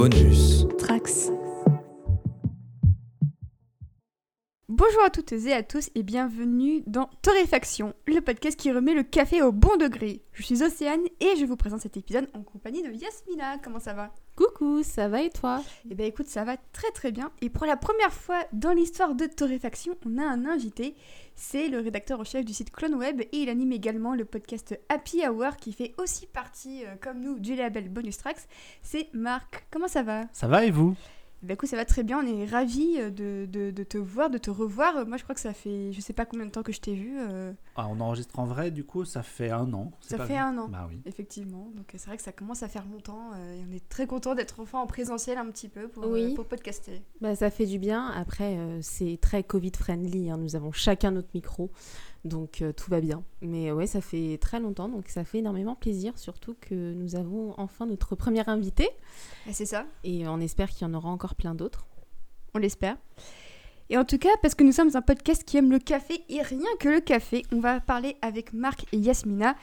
Bonus. Trax. Bonjour à toutes et à tous et bienvenue dans Torréfaction, le podcast qui remet le café au bon degré. Je suis Océane et je vous présente cet épisode en compagnie de Yasmina. Comment ça va? Coucou, ça va et toi? Eh bien écoute, ça va très très bien. Et pour la première fois dans l'histoire de Torréfaction, on a un invité. C'est le rédacteur en chef du site CloneWeb et il anime également le podcast Happy Hour qui fait aussi partie, euh, comme nous, du label Bonus Tracks. C'est Marc. Comment ça va? Ça va et vous? Bah écoute, ça va très bien, on est ravis euh, de, de, de te voir, de te revoir. Euh, Moi je crois que ça fait je sais pas combien de temps que je t'ai vu. euh, ah, On enregistre en vrai, du coup, ça fait un an. Ça pas fait un an. Bah oui. Effectivement, donc c'est vrai que ça commence à faire longtemps euh, et on est très content d'être enfin en présentiel un petit peu pour, euh, pour podcaster. bah, Ça fait du bien. Après, euh, c'est très Covid-friendly. hein. Nous avons chacun notre micro. Donc euh, tout va bien. Mais ouais, ça fait très longtemps. Donc ça fait énormément plaisir. Surtout que nous avons enfin notre premier invité. Et c'est ça, Et on espère qu'il y en aura encore plein d'autres. on l'espère. Et en tout cas, parce que nous sommes un podcast qui aime le café et rien que le café, on va parler avec Marc et Yasmina,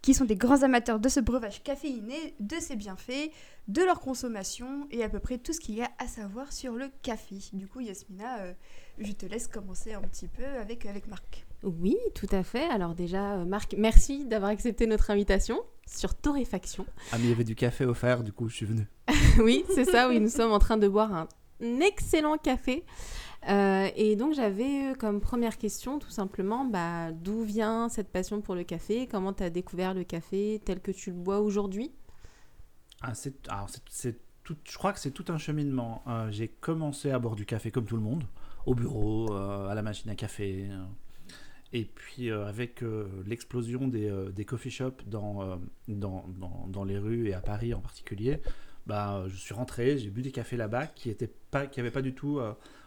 qui sont des grands amateurs de ce breuvage caféiné, de ses bienfaits, de leur consommation et à peu près tout ce qu'il y a à savoir sur le café. Du coup, Yasmina, euh, je te laisse commencer un petit peu avec, avec Marc. Oui, tout à fait. Alors déjà, euh, Marc, merci d'avoir accepté notre invitation sur Torréfaction. Ah, mais il y avait du café offert, du coup, je suis venu. oui, c'est ça, oui, nous sommes en train de boire un excellent café. Euh, et donc j'avais euh, comme première question tout simplement bah, d'où vient cette passion pour le café? Comment tu as découvert le café tel que tu le bois aujourd'hui? Ah, c'est, alors, c'est, c'est tout, je crois que c'est tout un cheminement. Euh, j'ai commencé à boire du café comme tout le monde, au bureau, euh, à la machine à café. Et puis, euh, avec euh, l'explosion des, euh, des coffee shops dans, dans, dans, dans les rues et à Paris en particulier, bah, je suis rentré, j'ai bu des cafés là-bas qui n'avaient pas, qui avaient pas du tout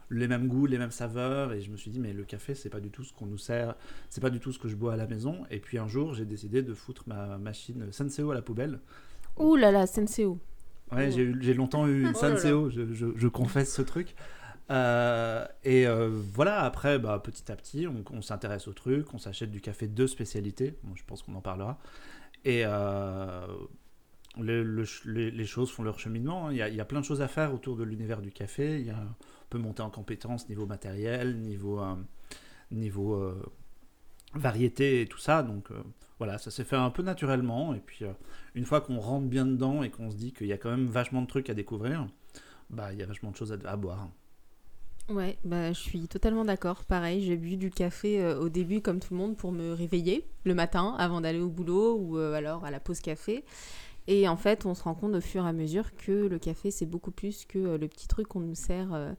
les mêmes goûts, les mêmes saveurs. Et je me suis dit, mais le café, c'est pas du tout ce qu'on nous sert, c'est pas du tout ce que je bois à la maison. Et puis un jour, j'ai décidé de foutre ma machine Senseo à la poubelle. Ouh là là, Senseo. Ouais, Oh. j'ai, longtemps eu une Oh. Senseo, je, je- je confesse ce truc. Euh, et euh, voilà, après, bah, petit à petit, on, s'intéresse au truc, on s'achète du café de spécialité. Bon, je pense qu'on en parlera. Et euh, les, choses font leur cheminement. hein. Il y, a, plein de choses à faire autour de l'univers du café. On peut monter en compétences niveau matériel, niveau, variété et tout ça. Donc voilà, ça s'est fait un peu naturellement. Et puis, une fois qu'on rentre bien dedans et qu'on se dit qu'il y a quand même vachement de trucs à découvrir, bah, il y a vachement de choses à, à boire. Ouais, bah, je suis totalement d'accord. Pareil, j'ai bu du café euh, au début comme tout le monde pour me réveiller le matin avant d'aller au boulot ou euh, alors à la pause café. Et en fait, on se rend compte au fur et à mesure que le café, c'est beaucoup plus que euh, le petit truc qu'on nous sert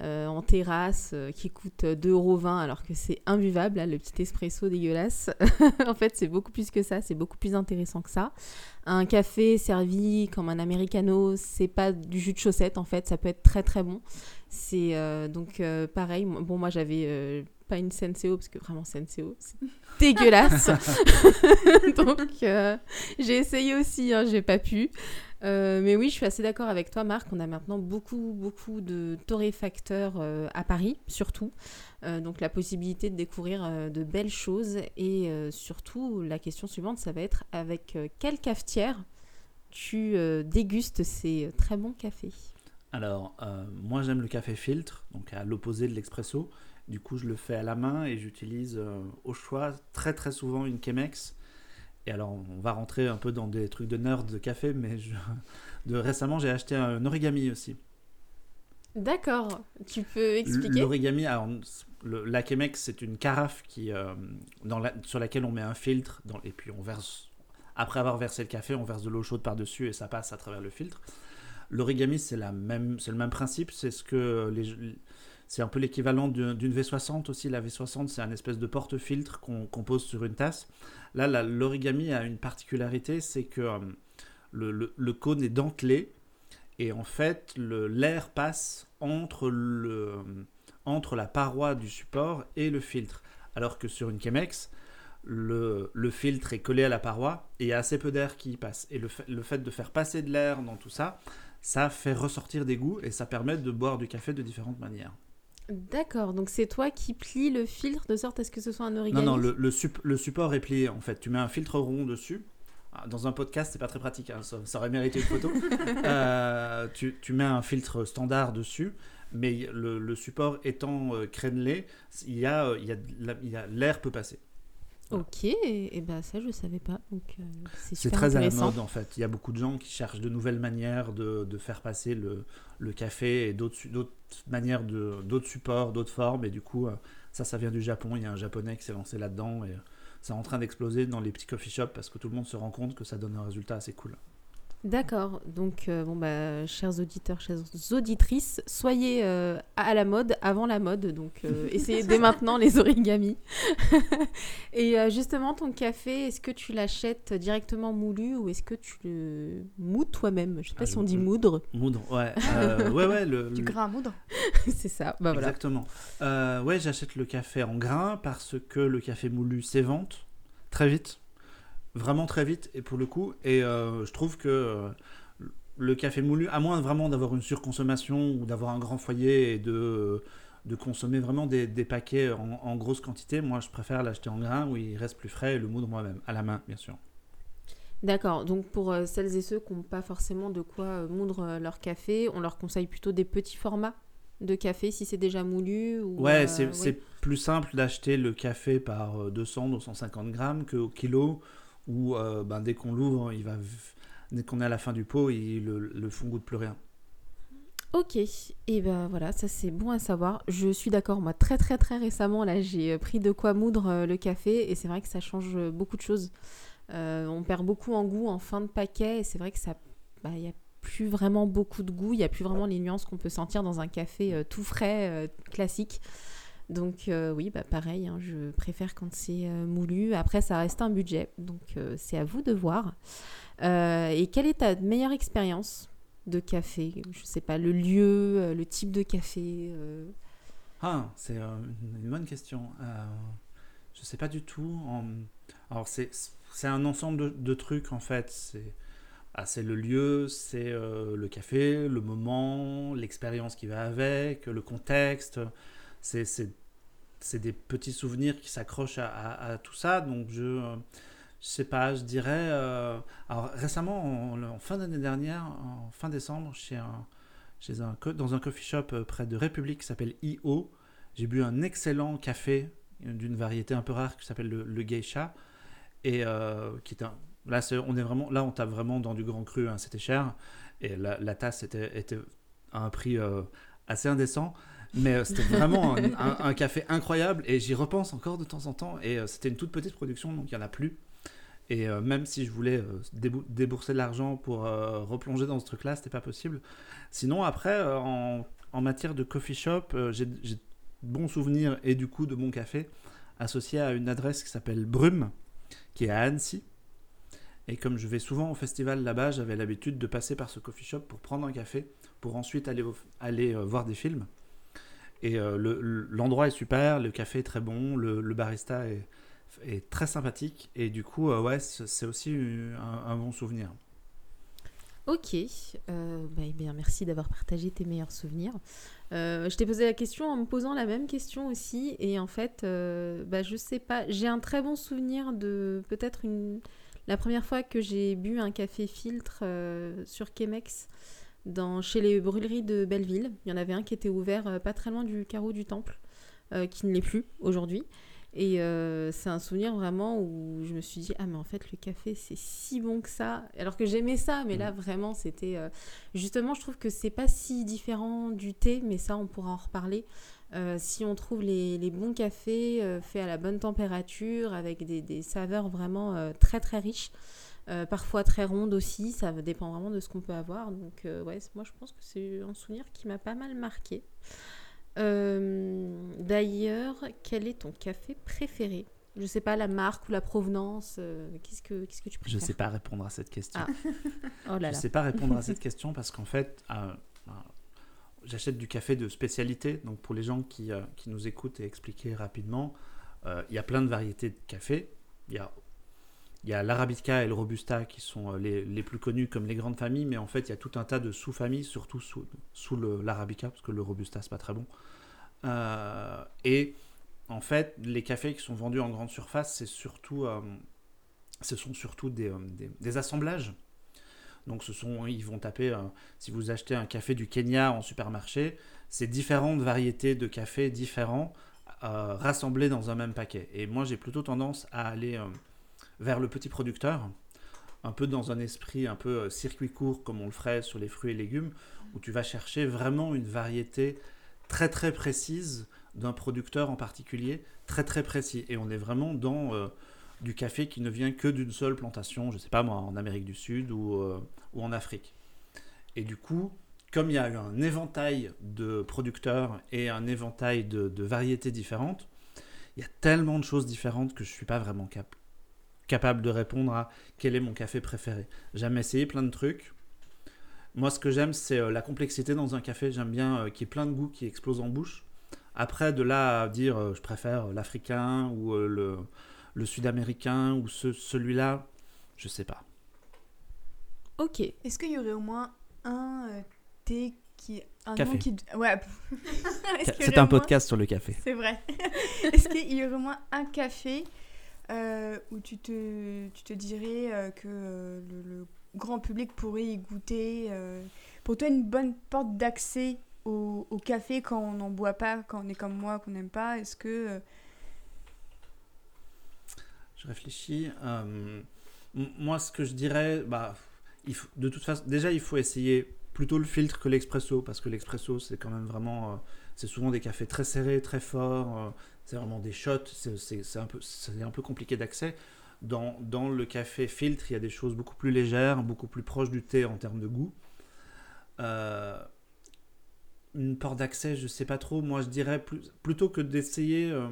en terrasse qui coûte 2,20€ alors que c'est imbuvable, le petit espresso dégueulasse. en fait, c'est beaucoup plus que ça, c'est beaucoup plus intéressant que ça. Un café servi comme un americano, c'est pas du jus de chaussette en fait, ça peut être très très bon. C'est euh, donc euh, pareil. Bon, moi j'avais euh, pas une Senseo parce que vraiment Senseo, c'est dégueulasse. donc j'ai essayé aussi, hein, j'ai pas pu. Mais oui, je suis assez d'accord avec toi, Marc. On a maintenant beaucoup, beaucoup de torréfacteurs à Paris, surtout. Donc la possibilité de découvrir de belles choses. Et surtout, la question suivante, ça va être avec quelle cafetière tu dégustes ces très bons cafés? Alors, euh, moi j'aime le café filtre, donc à l'opposé de l'expresso. Du coup, je le fais à la main et j'utilise euh, au choix très très souvent une Chemex. Et alors, on va rentrer un peu dans des trucs de nerd de café, mais je- de récemment j'ai acheté un origami aussi. D'accord, tu peux expliquer? L'origami, la Chemex, c'est une carafe qui, euh, dans la- sur laquelle on met un filtre, dans- et puis on verse, après avoir versé le café, on verse de l'eau chaude par-dessus et ça passe à travers le filtre. L'origami, c'est le même principe, c'est ce que c'est un peu l'équivalent d'une d'une V60 aussi. La V60, c'est un espèce de porte-filtre qu'on qu'on pose sur une tasse. Là, l'origami a une particularité, c'est que euh, le, cône est dentelé et en fait, l'air passe entre, le, entre la paroi du support et le filtre. Alors que sur une Chemex, le, le filtre est collé à la paroi et il y a assez peu d'air qui y passe. Et le, le fait de faire passer de l'air dans tout ça, ça fait ressortir des goûts et ça permet de boire du café de différentes manières. D'accord, donc c'est toi qui plies le filtre de sorte à ce que ce soit un Non, origami non, le, le, sup- le support est plié en fait. Tu mets un filtre rond dessus. ah, dans un podcast, c'est pas très pratique, hein, ça, ça aurait mérité une photo. Euh, tu, tu mets un filtre standard dessus, mais le, le support étant euh, crénelé, il y a, euh, il y a de la- il y a- l'air peut passer. Voilà. Ok, et, ben ça je savais pas, euh, c'est très à la mode en fait. Il y a beaucoup de gens qui cherchent de nouvelles manières de, de faire passer le, le café et d'autres manières, de- d'autres supports, d'autres formes. Et du coup, euh, ça, ça vient du Japon. Il y a un japonais qui s'est lancé là-dedans et c'est en train d'exploser dans les petits coffee shops parce que tout le monde se rend compte que ça donne un résultat assez cool. D'accord, donc euh, bon bah chers auditeurs, chères auditrices, soyez euh, à la mode avant la mode, donc euh, essayez dès maintenant les origamis. Et euh, justement ton café, est-ce que tu l'achètes directement moulu ou est-ce que tu le moudes toi-même? Je sais pas Ah, si on dit moudre, Moudre, ouais. euh, ouais, ouais. Le, Du le- grain à moudre. c'est ça. Bah voilà. Exactement. Euh, ouais, j'achète le café en grain parce que le café moulu s'évente très vite, vraiment très vite, et pour le coup, et euh, je trouve que euh, le café moulu, à moins vraiment d'avoir une surconsommation ou d'avoir un grand foyer et de, de consommer vraiment des, des paquets en, en grosse quantité, moi je préfère l'acheter en grain où il reste plus frais et le moudre moi-même, à la main bien sûr. D'accord, donc pour euh, celles et ceux qui n'ont pas forcément de quoi moudre leur café, on leur conseille plutôt des petits formats de café si c'est déjà moulu ou, Ouais, c'est plus simple d'acheter le café par euh, 200, 250 grammes qu'au kilo, où euh, ben, dès qu'on l'ouvre, il va, dès qu'on est à la fin du pot, il, le, le fond goûte plus rien. Ok, et ben voilà, ça c'est bon à savoir. Je suis d'accord, moi très très très récemment là j'ai euh, pris de quoi moudre euh, le café et c'est vrai que ça change beaucoup de choses. On perd beaucoup en goût en fin de paquet et c'est vrai que ça, bah, il y a plus vraiment beaucoup de goût, il y a plus vraiment les nuances qu'on peut sentir dans un café tout frais classique. Donc euh, oui, bah pareil, hein, je préfère quand c'est euh, moulu. Après ça reste un budget, donc euh, c'est à vous de voir. Et quelle est ta meilleure expérience de café? Je sais pas, le lieu, le type de café. Ah, c'est une, bonne question. Je sais pas du tout. Alors, c'est un ensemble de, trucs en fait. C'est ah, le lieu, c'est le café, le moment, l'expérience qui va avec, le contexte. C'est des petits souvenirs qui s'accrochent à, à- tout ça. Donc, je, je sais pas, je dirais. euh, alors, récemment, en, fin d'année dernière, en fin décembre, chez un, chez un, dans un coffee shop euh, près de République qui s'appelle I.O. J'ai bu un excellent café euh, d'une variété un peu rare qui s'appelle le, le geisha. Et qui est un. Là, on est vraiment, là, on tape vraiment dans du grand cru, hein, c'était cher. Et la, tasse était, était à un prix assez indécent. Mais euh, c'était vraiment un, un- un café incroyable. Et j'y repense encore de temps en temps. Et euh, c'était une toute petite production, donc il n'y en a plus. Et euh, même si je voulais débou- débourser de l'argent pour replonger dans ce truc-là, c'était pas possible. Sinon, après, en, en matière de coffee shop, j'ai de bons souvenirs et du coup de bon café associé à une adresse qui s'appelle Brume, qui est à Annecy. Et comme je vais souvent au festival là-bas, j'avais l'habitude de passer par ce coffee shop pour prendre un café, pour ensuite aller, aller voir des films. Et euh, le- le- l'endroit est super, le café est très bon, le, barista est, très sympathique. Et du coup, euh, ouais, c'est aussi un, bon souvenir. Ok, euh, bah, eh bien, merci d'avoir partagé tes meilleurs souvenirs. Je t'ai posé la question en me posant la même question aussi, et en fait, euh, bah, je sais pas, j'ai un très bon souvenir de peut-être une... la première fois que j'ai bu un café filtre sur Chemex dans... chez les brûleries de Belleville. Il y en avait un qui était ouvert euh, pas très loin du carreau du temple, euh, qui ne l'est plus aujourd'hui. Et euh, c'est un souvenir vraiment où je me suis dit, ah mais en fait le café c'est si bon que ça. Alors que j'aimais ça, mais là vraiment c'était... euh, Justement je trouve que c'est pas si différent du thé, mais ça on pourra en reparler. Euh, si on trouve les, les bons cafés faits à la bonne température, avec des, des saveurs vraiment très très riches, euh, parfois très rondes aussi, ça dépend vraiment de ce qu'on peut avoir. Donc euh, ouais, moi je pense que c'est un souvenir qui m'a pas mal marqué. Euh, D'ailleurs, quel est ton café préféré? Je sais pas, la marque ou la provenance, qu'est-ce que qu'est-ce que tu Je préfères? sais pas répondre à cette question. Ah, Oh là Je là. sais pas répondre à cette question parce qu'en fait, euh, j'achète du café de spécialité. Donc pour les gens qui, qui nous écoutent et expliquer rapidement, il y a plein de variétés de café. Il y a, il y a l'arabica et le robusta qui sont euh, les, les plus connus comme les grandes familles, mais en fait il y a tout un tas de sous-familles, surtout sous, sous l'arabica parce que le robusta c'est pas très bon. Euh, et en fait, les cafés qui sont vendus en grande surface, c'est surtout euh, ce sont surtout des, des- assemblages. Donc ce sont, ils vont taper, si vous achetez un café du Kenya en supermarché, c'est différentes variétés de cafés différents rassemblés dans un même paquet. Et moi j'ai plutôt tendance à aller vers le petit producteur, un peu dans un esprit un peu euh, circuit court comme on le ferait sur les fruits et légumes, où tu vas chercher vraiment une variété très très précise d'un producteur en particulier, très très précis. Et on est vraiment dans euh, du café qui ne vient que d'une seule plantation, je sais pas moi, en Amérique du Sud ou, euh, ou en Afrique. Et du coup, comme il y a un éventail de producteurs et un éventail de, variétés différentes, il y a tellement de choses différentes que je suis pas vraiment cap- capable de répondre à quel est mon café préféré. J'ai jamais essayé plein de trucs. Moi, ce que j'aime, c'est euh, la complexité dans un café. J'aime bien euh, qu'il y ait plein de goûts qui explosent en bouche. Après, de là à dire euh, je préfère l'africain ou le, le sud-américain ou ce- celui-là, je sais pas. Ok. Est-ce qu'il y aurait au moins un euh, thé qui. Un Café. nom qui. Ouais. C'est un moins- podcast sur le café. C'est vrai. Est-ce qu'il y aurait au moins un café euh, où tu te, tu te dirais euh, que euh, le, grand public pourrait y goûter Pour toi, une bonne porte d'accès au, café quand on n'en boit pas, quand on est comme moi, qu'on n'aime pas? Est-ce que. Je réfléchis. moi, ce que je dirais, bah, de toute façon, déjà, il faut essayer plutôt le filtre que l'expresso, parce que l'expresso, c'est quand même vraiment, c'est souvent des cafés très serrés, très forts, euh, c'est vraiment des shots, c'est un peu, un peu compliqué d'accès. Dans, dans le café filtre, il y a des choses beaucoup plus légères, beaucoup plus proches du thé en termes de goût. Euh, une porte d'accès, je sais pas trop. Moi, je dirais plutôt que d'essayer euh,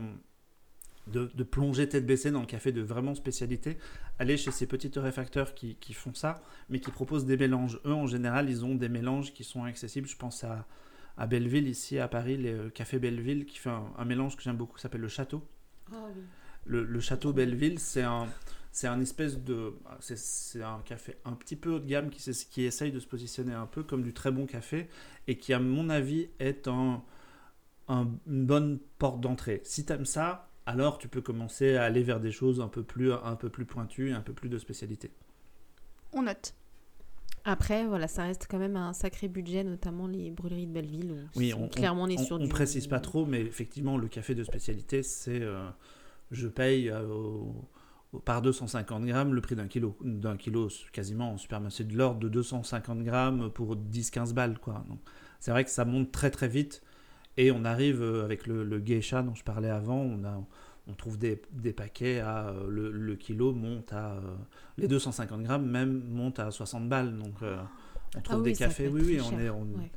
de, plonger tête baissée dans le café de vraiment spécialité, aller chez ces petits torréfacteurs qui, qui font ça, mais qui proposent des mélanges. Eux, en général, ils ont des mélanges qui sont accessibles. Je pense à, à Belleville, ici à Paris, le Café Belleville, qui fait un, un mélange que j'aime beaucoup, qui s'appelle le Château. Le, le Château Belleville, c'est un, c'est un espèce de. C'est, c'est un café un petit peu haut de gamme qui, essaye de se positionner un peu comme du très bon café et qui, à mon avis, est un, un- une bonne porte d'entrée. Si tu aimes ça, alors tu peux commencer à aller vers des choses un peu plus, un peu plus pointues et un peu plus de spécialité. On note. Après, voilà, ça reste quand même un sacré budget, notamment les brûleries de Belleville. Où Oui, on, clairement, on est sur on du. précise pas trop, mais effectivement, le café de spécialité, c'est. euh, je paye euh, au- par 250 grammes le prix d'un kilo. D'un kilo, quasiment en supermarché, de l'ordre de 250 grammes pour 10-15 balles, quoi. Donc, c'est vrai que ça monte très très vite. Et on arrive euh, avec le, le geisha dont je parlais avant, on, a, on trouve des, des paquets à. euh, le, le kilo monte à. euh, les 250 grammes même montent à 60 balles. Donc, euh, on trouve Ah oui, des cafés. Oui, oui, on cher, est. On, ouais.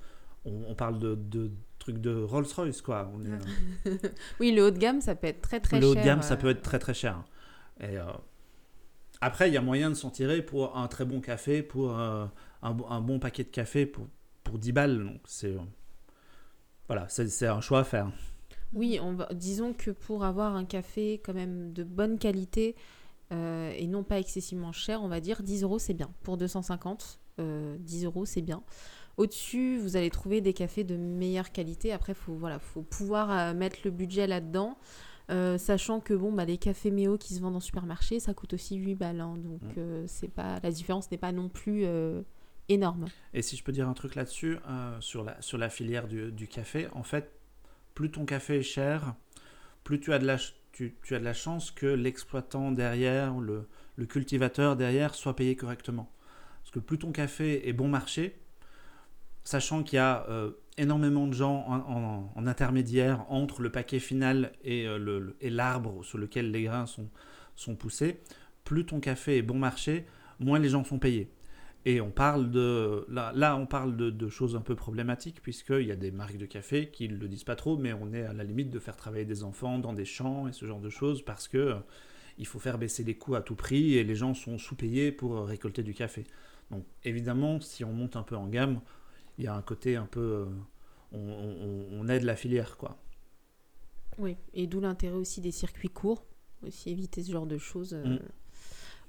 on, on parle de, de trucs de Rolls-Royce, quoi. On est, euh, Oui, le haut de gamme, ça peut être très très le haut cher. de gamme, ça peut être très très cher. Et après, il y a moyen de s'en tirer pour un très bon café, pour un, bon- un bon paquet de café pour, pour 10 balles. Donc, c'est. voilà, c'est un choix à faire. Oui, on va... disons que pour avoir un café quand même de bonne qualité euh, et non pas excessivement cher, on va dire 10 euros c'est bien. Pour 250, euh, 10 euros c'est bien. Au-dessus, vous allez trouver des cafés de meilleure qualité. Après, faut voilà, faut pouvoir euh, mettre le budget là-dedans, Euh, sachant que bon, bah, les cafés Méo qui se vendent en supermarché, ça coûte aussi 8 balles. hein. donc, Mm. euh, c'est pas la différence n'est pas non plus euh, énorme. Et si je peux dire un truc là-dessus, sur, la, sur la filière du, du café, en fait, plus ton café est cher, plus tu as de la, tu, as de la chance que l'exploitant derrière, le, le cultivateur derrière, soit payé correctement. Parce que plus ton café est bon marché, sachant qu'il y a euh, énormément de gens en, intermédiaire entre le paquet final et, euh, et l'arbre sur lequel les grains sont, sont poussés, plus ton café est bon marché, moins les gens sont payés. Et on parle de. Là, là on parle de, de choses un peu problématiques, puisqu'il y a des marques de café qui ne le disent pas trop, mais on est à la limite de faire travailler des enfants dans des champs et ce genre de choses, parce que euh, il faut faire baisser les coûts à tout prix et les gens sont sous-payés pour euh, récolter du café. Donc évidemment, si on monte un peu en gamme, il y a un côté un peu. euh, on, on- on aide la filière, quoi. Oui, et d'où l'intérêt aussi des circuits courts, aussi éviter ce genre de choses euh, Mm.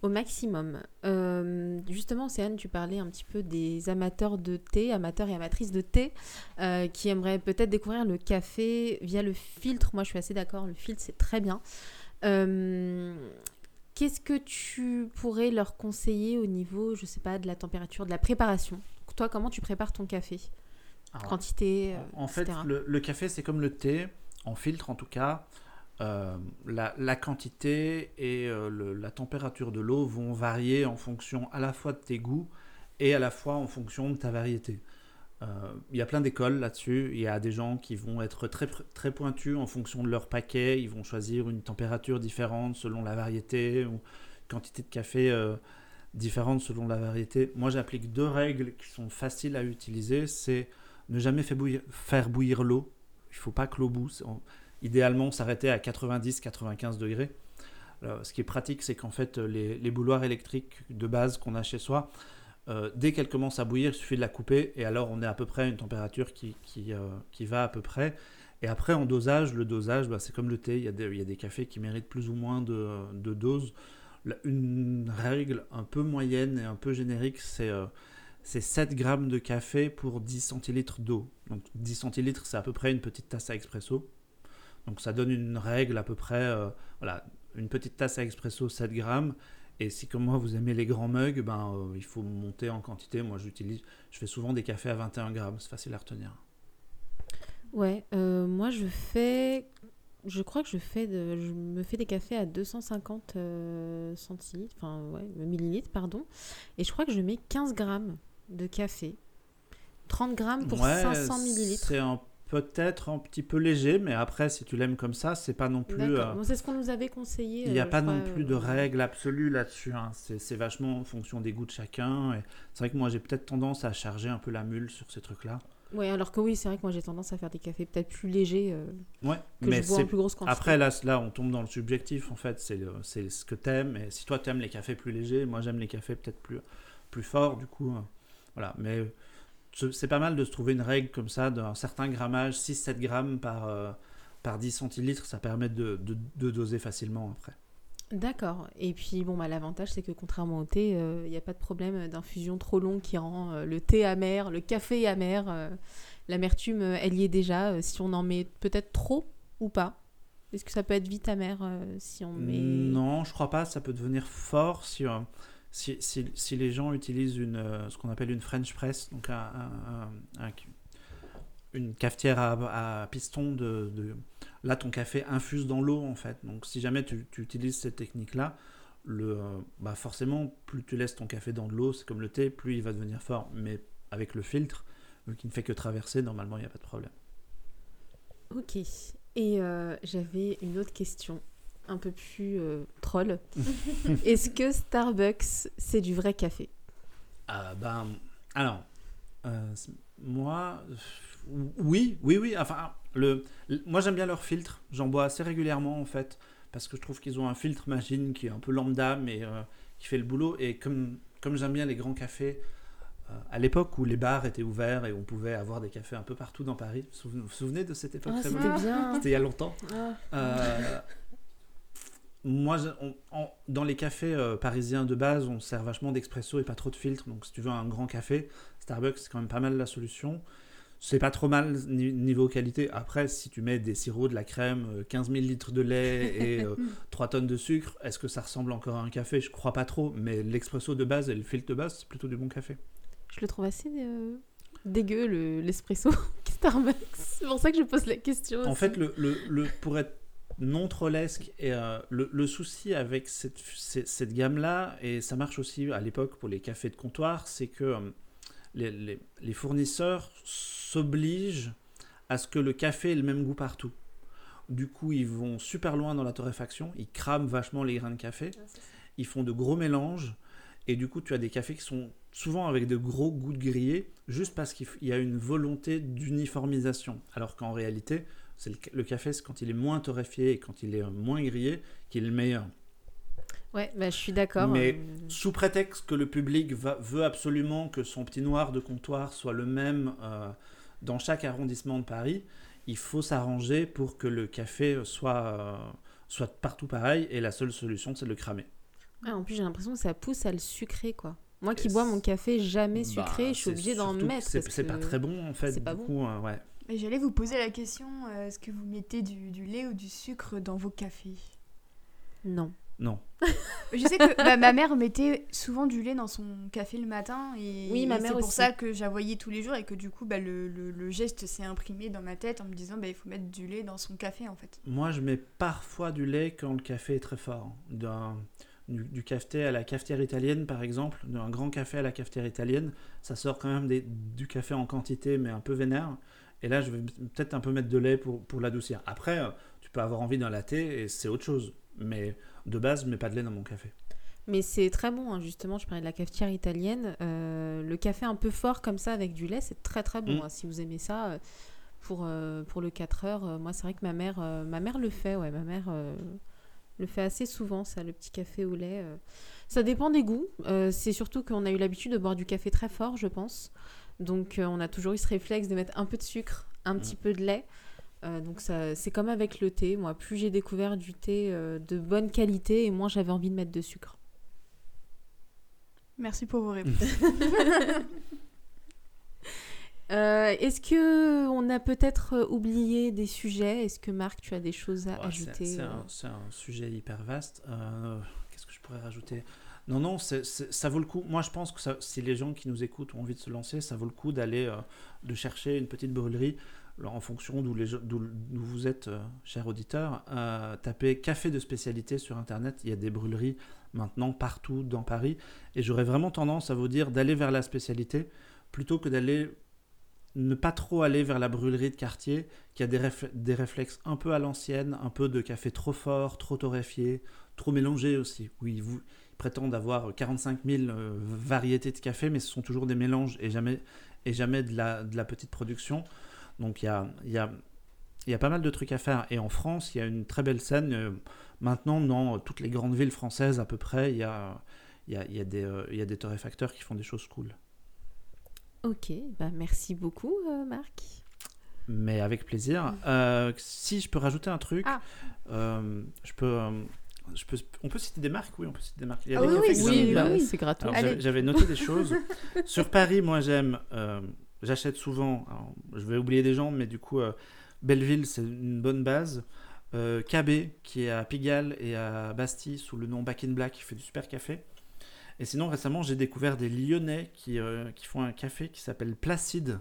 Au maximum. Euh, justement, Céane, tu parlais un petit peu des amateurs de thé, amateurs et amatrices de thé, euh, qui aimeraient peut-être découvrir le café via le filtre. Moi, je suis assez d'accord, le filtre, c'est très bien. Euh, qu'est-ce que tu pourrais leur conseiller au niveau, je sais pas, de la température, de la préparation? Toi, comment tu prépares ton café? Alors, Quantité, En fait, le, le café, c'est comme le thé, en filtre en tout cas. Euh, la, quantité et euh, la température de l'eau vont varier en fonction à la fois de tes goûts et à la fois en fonction de ta variété. Euh, Il y a plein d'écoles là-dessus. Il y a des gens qui vont être très, très pointus en fonction de leur paquet. Ils vont choisir une température différente selon la variété ou quantité de café différente selon la variété. Moi, j'applique deux règles qui sont faciles à utiliser. C'est ne jamais faire bouillir, l'eau. Il faut pas que l'eau boue. Idéalement, s'arrêter à 90-95 degrés. Alors, ce qui est pratique, c'est qu'en fait, les, les bouilloires électriques de base qu'on a chez soi, euh, dès qu'elle commence à bouillir, il suffit de la couper et alors on est à peu près à une température qui, qui, euh, qui va à peu près. Et après, en dosage, le dosage, bah, c'est comme le thé, il y, a des, cafés qui méritent plus ou moins de, de dose. La- Une règle un peu moyenne et un peu générique, c'est euh, c'est 7 grammes de café pour 10 centilitres d'eau. Donc 10 centilitres, c'est à peu près une petite tasse à expresso. Donc ça donne une règle à peu près, euh, voilà, une petite tasse à expresso 7 grammes. Et si comme moi vous aimez les grands mugs, ben, euh, il faut monter en quantité. Moi j'utilise, je fais souvent des cafés à 21 grammes, c'est facile à retenir. Ouais, euh, moi je fais, je crois que je fais, de, je me fais des cafés à 250 euh, centilitres, enfin ouais, millilitres, pardon, et je crois que je mets 15 grammes de café, 30 grammes pour Ouais, 500 millilitres. C'est un- peut-être un petit peu léger, mais après si tu l'aimes comme ça, c'est pas non plus. Euh, c'est ce qu'on nous avait conseillé. Il n'y a euh, pas non plus de euh, règles absolues là-dessus. hein. C'est vachement en fonction des goûts de chacun. et C'est vrai que moi, j'ai peut-être tendance à charger un peu la mule sur ces trucs-là. Ouais, alors que oui, c'est vrai que moi j'ai tendance à faire des cafés peut-être plus légers euh, Ouais, que mais je bois en plus grosse quantité. Après, là, là, on tombe dans le subjectif, en fait. C'est ce que t'aimes. Et si toi, t'aimes les cafés plus légers, moi, j'aime les cafés peut-être plus, plus forts, du coup. euh, voilà. Mais c'est pas mal de se trouver une règle comme ça, d'un certain grammage, 6-7 grammes par, euh, par 10 centilitres. Ça permet de, de- de doser facilement après. D'accord. Et puis, bon, bah, l'avantage, c'est que contrairement au thé, il n'y a pas de problème d'infusion trop longue qui rend euh, le thé amer, le café amer. euh, L'amertume, euh, elle y est déjà. euh, si on en met peut-être trop ou pas. Est-ce que ça peut être vite amer euh, si on met. Non, je crois pas. Ça peut devenir fort si, euh, si, si, si les gens utilisent une, euh, ce qu'on appelle une French press, donc un, un- un- un- une cafetière à, à piston. De, de- Là, ton café infuse dans l'eau, en fait. Donc, si jamais tu, utilises cette technique-là, le, euh, bah forcément, plus tu laisses ton café dans de l'eau, c'est comme le thé, plus il va devenir fort. Mais avec le filtre, vu qu'il ne fait que traverser, normalement, il n'y a pas de problème. Ok. Et euh, j'avais une autre question, un peu plus euh, troll. Est-ce que Starbucks, c'est du vrai café? Ah ben, alors, euh, moi, oui, oui, oui. Enfin, le, le- moi j'aime bien leur filtre. J'en bois assez régulièrement en fait, parce que je trouve qu'ils ont un filtre machine qui est un peu lambda, mais euh, qui fait le boulot. Et comme, comme j'aime bien les grands cafés, à l'époque où les bars étaient ouverts et on pouvait avoir des cafés un peu partout dans Paris, vous vous souvenez de cette époque Ah, c'était bien. C'était il y a longtemps. Ah. Euh, moi, on- dans les cafés euh, parisiens de base, on sert vachement d'expresso et pas trop de filtre. Donc, si tu veux un grand café, Starbucks, c'est quand même pas mal la solution. C'est pas trop mal ni- niveau qualité. Après, si tu mets des sirops, de la crème, euh, 15 000 litres de lait et euh, 3 tonnes de sucre, est-ce que ça ressemble encore à un café? Je crois pas trop. Mais l'expresso de base et le filtre de base, c'est plutôt du bon café. Je le trouve assez euh, dégueu, le- l'espresso Starbucks. C'est pour ça que je pose la question. En aussi. fait, le, le, le- pour être non trollesque, et, euh, le, le souci avec cette, cette, cette gamme-là, et ça marche aussi à l'époque pour les cafés de comptoir, c'est que euh, les, les, les fournisseurs s'obligent à ce que le café ait le même goût partout. Du coup, ils vont super loin dans la torréfaction, ils crament vachement les grains de café, ils font de gros mélanges, et du coup, tu as des cafés qui sont souvent avec de gros goûts de grillé, juste parce qu'il y a une volonté d'uniformisation. Alors qu'en réalité, c'est le, ca- le café, c'est quand il est moins torréfié et quand il est euh, moins grillé qu'il est le meilleur. Ouais, bah, je suis d'accord. Mais- euh, Sous prétexte que le public va- veut absolument que son petit noir de comptoir soit le même euh, dans chaque arrondissement de Paris, il faut s'arranger pour que le café soit, euh, soit partout pareil, et la seule solution, c'est de le cramer. ah, en plus, j'ai l'impression que ça pousse à le sucrer, quoi. Moi qui bois mon café jamais Bah, sucré, je suis c'est obligée d'en mettre. C'est pas très bon, en fait. c'est pas bon. coup, euh, ouais. J'allais vous poser la question, euh, est-ce que vous mettez du, du lait ou du sucre dans vos cafés? Non. Non. Je sais que bah, ma mère mettait souvent du lait dans son café le matin et, Oui, ma et mère c'est pour aussi. ça que j'avoyais tous les jours et que du coup bah, le, le- le geste s'est imprimé dans ma tête en me disant bah, il faut mettre du lait dans son café en fait. Moi, je mets parfois du lait quand le café est très fort. Du, du café à la cafetière italienne, par exemple, d'un grand café à la cafetière italienne, ça sort quand même des- du café en quantité, mais un peu vénère. Et là, je vais peut-être un peu mettre de lait pour, pour l'adoucir. Après, euh, tu peux avoir envie d'un latte et c'est autre chose. Mais de base, je mets pas de lait dans mon café. Mais c'est très bon, hein, justement, je parlais de la cafetière italienne. euh, le café un peu fort comme ça avec du lait, c'est très très bon. Mm. hein. Si vous aimez ça, euh, pour, euh, pour le 4 heures, euh, moi c'est vrai que ma mère, ma mère le fait, ouais, ma mère le fait assez souvent, ça, le petit café au lait. Ça dépend des goûts. c'est surtout qu'on a eu l'habitude de boire du café très fort, je pense. Donc euh, on a toujours eu ce réflexe de mettre un peu de sucre, un petit peu de lait. Euh, donc ça, c'est comme avec le thé. Moi, plus j'ai découvert du thé euh, de bonne qualité, et moins j'avais envie de mettre de sucre. Merci pour vos réponses. Euh, Est-ce que on a peut-être oublié des sujets? Est-ce que Marc, tu as des choses à Ouais, ajouter C'est un, c'est un sujet hyper vaste. Euh, Qu'est-ce que je pourrais rajouter? Non, non, ça vaut le coup. Moi, je pense que si les gens qui nous écoutent ont envie de se lancer, ça vaut le coup d'aller euh, de chercher une petite brûlerie Alors, en fonction d'où vous êtes, euh, cher auditeur. euh, tapez café de spécialité sur Internet. Il y a des brûleries maintenant partout dans Paris. Et j'aurais vraiment tendance à vous dire d'aller vers la spécialité plutôt que d'aller ne pas trop aller vers la brûlerie de quartier qui a des, des réflexes un peu à l'ancienne, un peu de café trop fort, trop torréfié, trop mélangé aussi. Oui, vous, prétendent avoir 45 000 euh, variétés de café, mais ce sont toujours des mélanges et jamais, et jamais de, la, de la petite production. Donc il y a, y, a, y a pas mal de trucs à faire. Et en France, il y a une très belle scène. euh, maintenant, dans toutes les grandes villes françaises à peu près, il y a, y a, y a des, euh, y a des torréfacteurs qui font des choses cool. Ok, bah merci beaucoup, euh, Marc. Mais avec plaisir. Euh, si je peux rajouter un truc, Ah. je peux, je peux, on peut citer des marques, oui, on peut citer des marques. Il y a Ah des oui, cafés oui, c'est gratuit. J'avais- noté des choses. Sur Paris, moi j'aime, euh, j'achète souvent, alors, je vais oublier des gens, mais du coup, euh, Belleville, c'est une bonne base. Euh, KB, qui est à Pigalle et à Bastille, sous le nom Back in Black, qui fait du super café. Et sinon, récemment, j'ai découvert des Lyonnais qui, euh, qui font un café qui s'appelle Placide.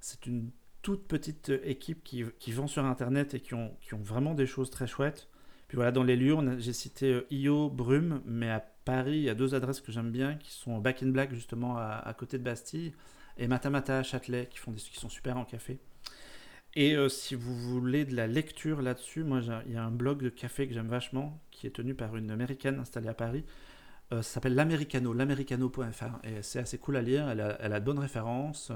C'est une toute petite équipe qui, qui vend sur Internet et qui ont, qui ont vraiment des choses très chouettes. Puis voilà, dans les lieux, j'ai cité euh, Io, Brume, mais à Paris, il y a deux adresses que j'aime bien qui sont Back in Black, justement, à, côté de Bastille, et Matamata à Châtelet, qui, font des, qui sont super en café. Et euh, si vous voulez de la lecture là-dessus, moi, il y a un blog de café que j'aime vachement, qui est tenu par une américaine installée à Paris. Euh, ça s'appelle l'Americano, l'americano.fr. Et c'est assez cool à lire, elle a, elle a de bonnes références.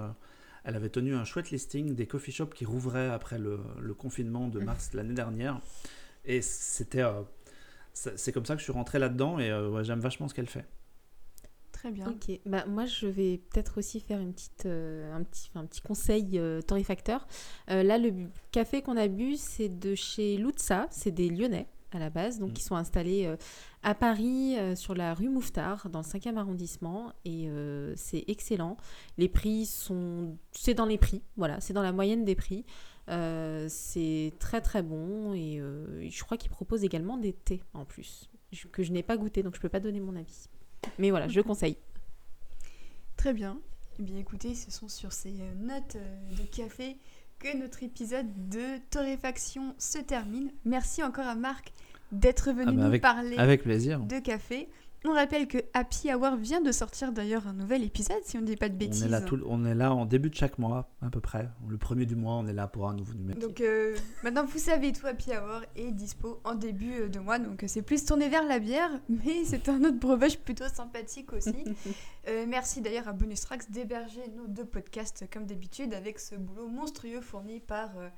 elle avait tenu un chouette listing des coffee shops qui rouvraient après le, le confinement de mars l'année dernière. Et c'était. euh, c'est comme ça que je suis rentré là-dedans et euh, ouais, j'aime vachement ce qu'elle fait. Très bien. Ok, bah moi je vais peut-être aussi faire une petite, euh, un, petit, un petit conseil euh, torréfacteur. Euh, là, le café qu'on a bu, c'est de chez Lutza, c'est des Lyonnais à la base, donc Mm. ils sont installés euh, à Paris euh, sur la rue Mouffetard, dans le 5e arrondissement, et euh, c'est excellent. Les prix sont, c'est dans les prix, voilà, c'est dans la moyenne des prix. Euh, c'est très très bon et euh, je crois qu'ils proposent également des thés en plus, que je n'ai pas goûté, donc je peux pas donner mon avis. Mais voilà, je conseille. Très bien. Eh bien écoutez, ce sont sur ces euh, notes de café que notre épisode de torréfaction se termine. Merci encore à Marc d'être venu Ah bah nous avec- parler Avec plaisir. de café. On rappelle que Happy Hour vient de sortir d'ailleurs un nouvel épisode, si on ne dit pas de On bêtises. est, là tout, on est là en début de chaque mois, à peu près. Le premier du mois, on est là pour un nouveau numéro. Donc euh, maintenant vous savez tout, Happy Hour est dispo en début euh, de mois, donc euh, c'est plus tourné vers la bière, mais c'est un autre breuvage plutôt sympathique aussi. Euh, merci d'ailleurs à Bonus Tracks d'héberger nos deux podcasts comme d'habitude avec ce boulot monstrueux fourni par, euh,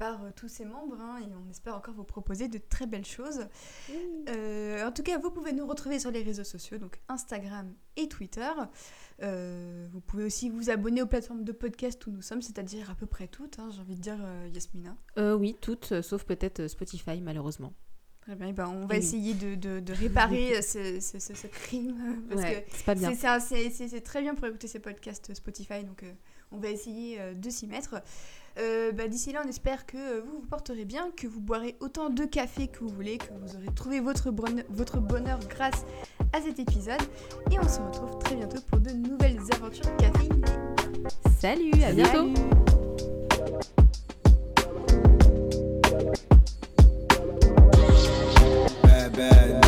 par euh, tous ses membres hein, et on espère encore vous proposer de très belles choses. Euh, en tout cas, vous pouvez nous retrouver sur les réseaux sociaux, donc Instagram et Twitter. Euh, vous pouvez aussi vous abonner aux plateformes de podcast où nous sommes, c'est-à-dire à peu près toutes, hein, j'ai envie de dire euh, Yasmina. Euh, oui, toutes, euh, sauf peut-être Spotify, malheureusement. Très bien, eh ben, on va Oui. essayer de, de- de réparer ce, ce- ce- ce crime. Parce Ouais, que c'est pas bien. c'est- c'est un- c'est c'est- c'est très bien pour écouter ces podcasts Spotify, donc euh, on va essayer euh, de s'y mettre. Euh, bah, D'ici là, on espère que euh, vous vous porterez bien, que vous boirez autant de café que vous voulez, que vous aurez trouvé votre, bonheur grâce à cet épisode. Et on se retrouve très bientôt pour de nouvelles aventures caféinées. Salut, à bientôt. Salut. Bad, bad